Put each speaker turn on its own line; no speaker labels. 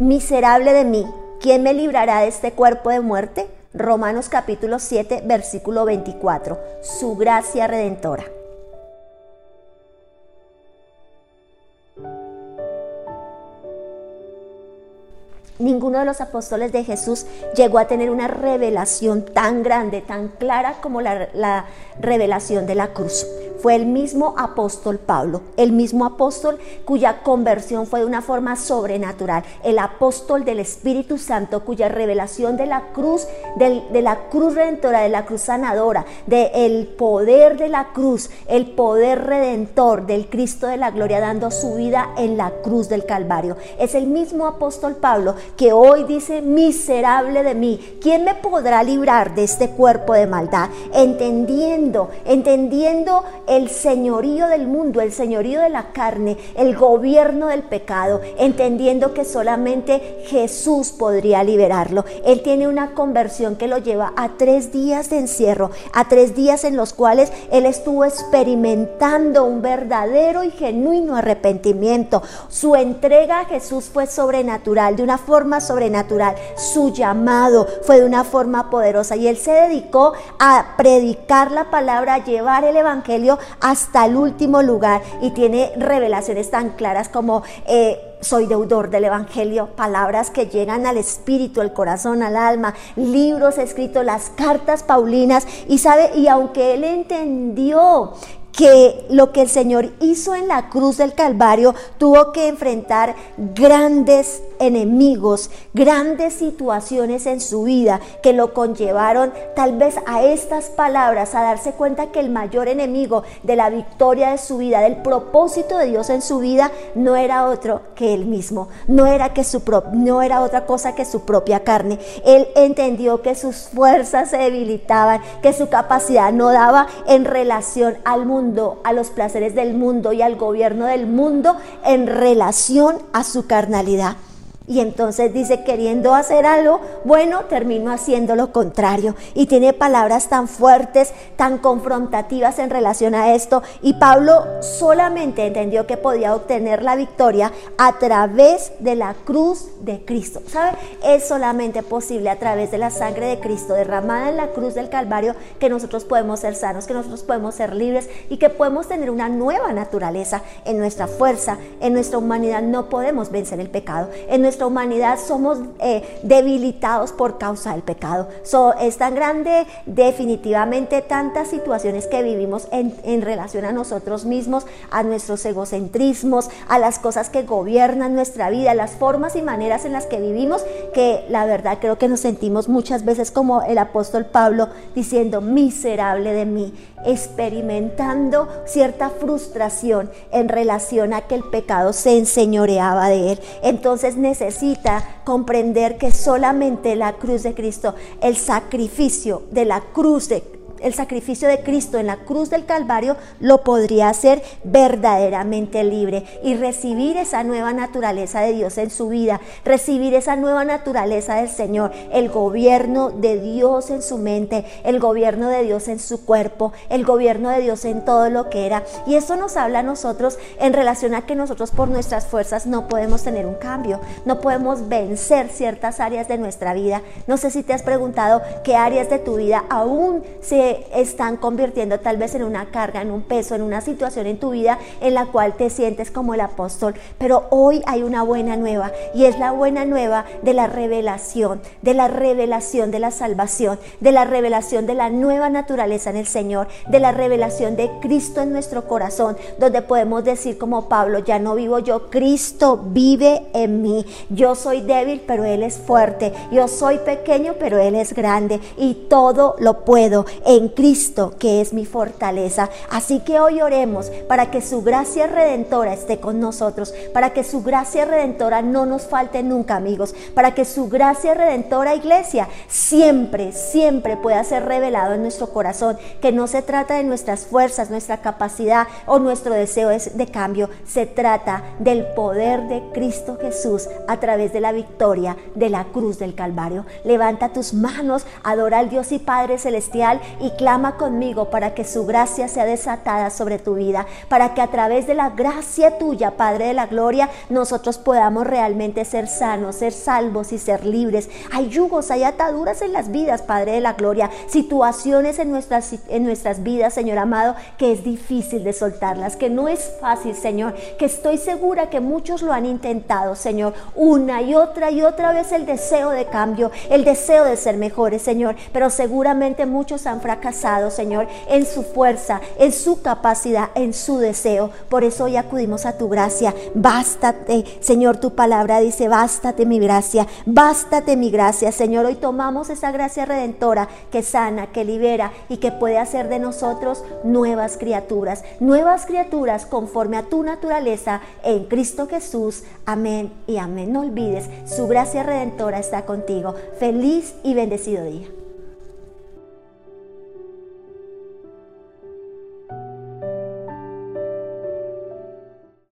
Miserable de mí, ¿quién me librará de este cuerpo de muerte? Romanos capítulo 7, versículo 24. Su gracia redentora. Ninguno de los apóstoles de Jesús llegó a tener una revelación tan grande, tan clara como la, la, revelación de la cruz. Fue el mismo apóstol Pablo, el mismo apóstol cuya conversión fue de una forma sobrenatural, el apóstol del Espíritu Santo cuya revelación de la cruz, de, la cruz redentora, de la cruz sanadora, del el poder de la cruz, el poder redentor del Cristo de la gloria dando su vida en la cruz del Calvario. Es el mismo apóstol Pablo que hoy dice, miserable de mí, ¿quién me podrá librar de este cuerpo de maldad? Entendiendo, entendiendo el señorío del mundo, el señorío de la carne, el gobierno del pecado, entendiendo que solamente Jesús podría liberarlo. Él tiene una conversión que lo lleva a tres días de encierro, a tres días en los cuales él estuvo experimentando un verdadero y genuino arrepentimiento. Su entrega a Jesús fue sobrenatural, de una forma sobrenatural. Su llamado fue de una forma poderosa y él se dedicó a predicar la palabra, a llevar el evangelio hasta el último lugar y tiene revelaciones tan claras como... Eh, soy deudor del Evangelio, palabras que llegan al espíritu, al corazón, al alma, libros escritos, las cartas paulinas, y sabe, y aunque él entendió que lo que el Señor hizo en la cruz del Calvario tuvo que enfrentar grandes enemigos, grandes situaciones en su vida que lo conllevaron tal vez a estas palabras, a darse cuenta que el mayor enemigo de la victoria de su vida, del propósito de Dios en su vida, no era otro que él mismo, no era, que su no era otra cosa que su propia carne. Él entendió que sus fuerzas se debilitaban, que su capacidad no daba en relación al mundo a los placeres del mundo y al gobierno del mundo en relación a su carnalidad. Y entonces dice, queriendo hacer algo bueno, termino haciendo lo contrario. Y tiene palabras tan fuertes, tan confrontativas en relación a esto. Y Pablo solamente entendió que podía obtener la victoria a través de la cruz de Cristo. ¿Sabe? Es solamente posible a través de la sangre de Cristo derramada en la cruz del Calvario que nosotros podemos ser sanos, que nosotros podemos ser libres y que podemos tener una nueva naturaleza en nuestra fuerza, en nuestra humanidad. No podemos vencer el pecado. En nuestra humanidad somos eh, debilitados por causa del pecado. es tan grande definitivamente tantas situaciones que vivimos en, en relación a nosotros mismos, a nuestros egocentrismos, a las cosas que gobiernan nuestra vida, las formas y maneras en las que vivimos, que la verdad creo que nos sentimos muchas veces como el apóstol Pablo diciendo, miserable de mí, experimentando cierta frustración en relación a que el pecado se enseñoreaba de él. Entonces necesita comprender que solamente la cruz de Cristo, el sacrificio de la cruz de el sacrificio de Cristo en la cruz del Calvario lo podría hacer verdaderamente libre y recibir esa nueva naturaleza de Dios en su vida, recibir esa nueva naturaleza del Señor, el gobierno de Dios en su mente, el gobierno de Dios en su cuerpo, el gobierno de Dios en todo lo que era. Y eso nos habla a nosotros en relación a que nosotros por nuestras fuerzas no podemos tener un cambio, no podemos vencer ciertas áreas de nuestra vida. No sé si te has preguntado qué áreas de tu vida aún se están convirtiendo tal vez en una carga, en un peso, en una situación en tu vida en la cual te sientes como el apóstol. Pero hoy hay una buena nueva y es la buena nueva de la revelación, de la revelación de la salvación, de la revelación de la nueva naturaleza en el Señor, de la revelación de Cristo en nuestro corazón, donde podemos decir como Pablo, ya no vivo yo, Cristo vive en mí. Yo soy débil, pero Él es fuerte. Yo soy pequeño, pero Él es grande y todo lo puedo en Cristo, que es mi fortaleza. Así que hoy oremos para que su gracia redentora esté con nosotros, para que su gracia redentora no nos falte nunca, amigos, para que su gracia redentora, iglesia, siempre, siempre pueda ser revelado en nuestro corazón, que no se trata de nuestras fuerzas, nuestra capacidad o nuestro deseo de cambio, se trata del poder de Cristo Jesús a través de la victoria de la cruz del Calvario. Levanta tus manos, adora al Dios y Padre Celestial clama conmigo para que su gracia sea desatada sobre tu vida, para que a través de la gracia tuya, Padre de la Gloria, nosotros podamos realmente ser sanos, ser salvos y ser libres. Hay yugos, hay ataduras en las vidas, Padre de la Gloria, situaciones en nuestras, en nuestras vidas, Señor amado, que es difícil de soltarlas, que no es fácil, Señor, que estoy segura que muchos lo han intentado, Señor, una y otra y otra vez el deseo de cambio, el deseo de ser mejores, Señor, pero seguramente muchos han fracasado, Señor, en su fuerza, en su capacidad, en su deseo. Por eso hoy acudimos a tu gracia. Bástate, Señor, tu palabra dice, bástate mi gracia, bástate mi gracia, Señor. Hoy tomamos esa gracia redentora que sana, que libera y que puede hacer de nosotros nuevas criaturas, nuevas criaturas conforme a tu naturaleza en Cristo Jesús. Amén y amén. No olvides, su gracia redentora está contigo. Feliz y bendecido día.